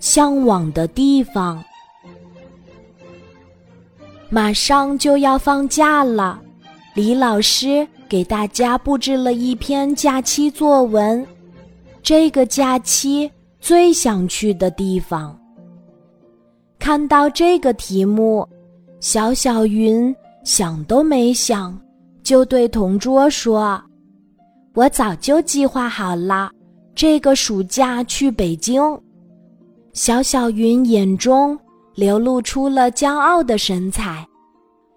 向往的地方。马上就要放假了，李老师给大家布置了一篇假期作文。这个假期最想去的地方。看到这个题目，小小云想都没想，就对同桌说：“我早就计划好了，这个暑假去北京。”小小云眼中流露出了骄傲的神采，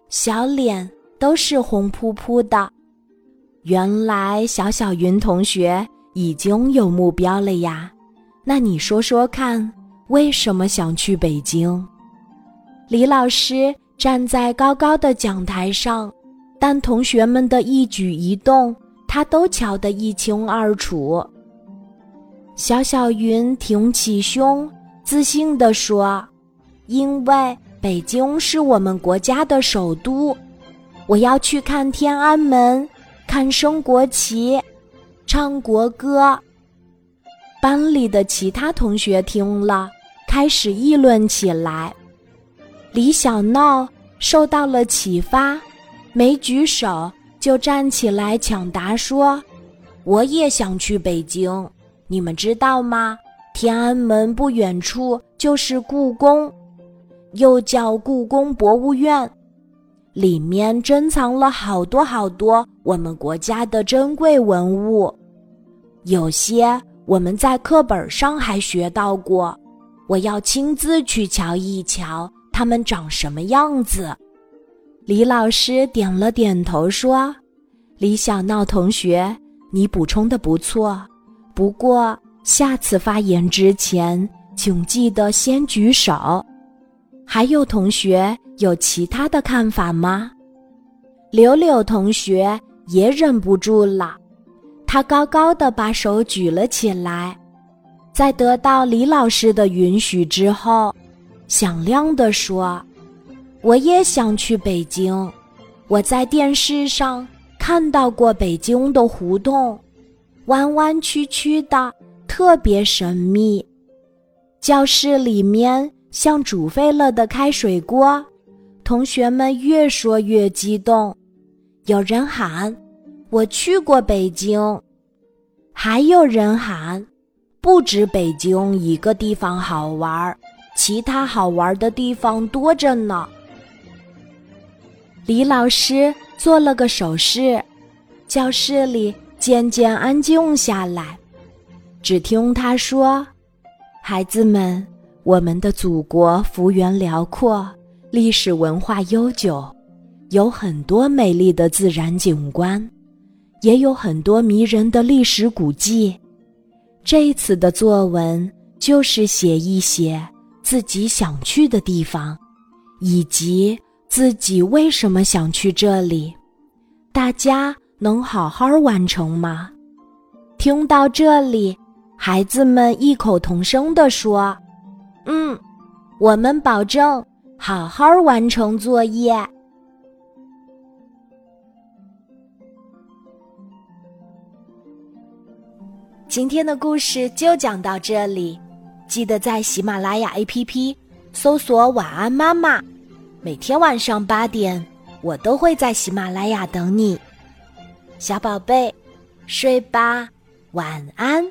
小脸都是红扑扑的。原来小小云同学已经有目标了呀！那你说说看，为什么想去北京？李老师站在高高的讲台上，但同学们的一举一动，他都瞧得一清二楚。小小云挺起胸。自信地说：“因为北京是我们国家的首都，我要去看天安门，看升国旗，唱国歌。”班里的其他同学听了，开始议论起来。李小闹受到了启发，没举手就站起来抢答说：“我也想去北京，你们知道吗？”天安门不远处就是故宫，又叫故宫博物院，里面珍藏了好多好多我们国家的珍贵文物，有些我们在课本上还学到过。我要亲自去瞧一瞧，它们长什么样子。李老师点了点头说：“李小闹同学，你补充的不错，不过。”下次发言之前，请记得先举手。还有同学有其他的看法吗？柳柳同学也忍不住了，他高高的把手举了起来，在得到李老师的允许之后，响亮地说：“我也想去北京。我在电视上看到过北京的胡同，弯弯曲曲的。”特别神秘，教室里面像煮沸了的开水锅，同学们越说越激动。有人喊：“我去过北京。”还有人喊：“不止北京一个地方好玩，其他好玩的地方多着呢。”李老师做了个手势，教室里渐渐安静下来。只听他说：“孩子们，我们的祖国幅员辽阔，历史文化悠久，有很多美丽的自然景观，也有很多迷人的历史古迹。这次的作文就是写一写自己想去的地方，以及自己为什么想去这里。大家能好好完成吗？”听到这里。孩子们异口同声地说：“嗯，我们保证好好完成作业。”今天的故事就讲到这里，记得在喜马拉雅 APP 搜索“晚安妈妈”，每天晚上八点，我都会在喜马拉雅等你，小宝贝，睡吧，晚安。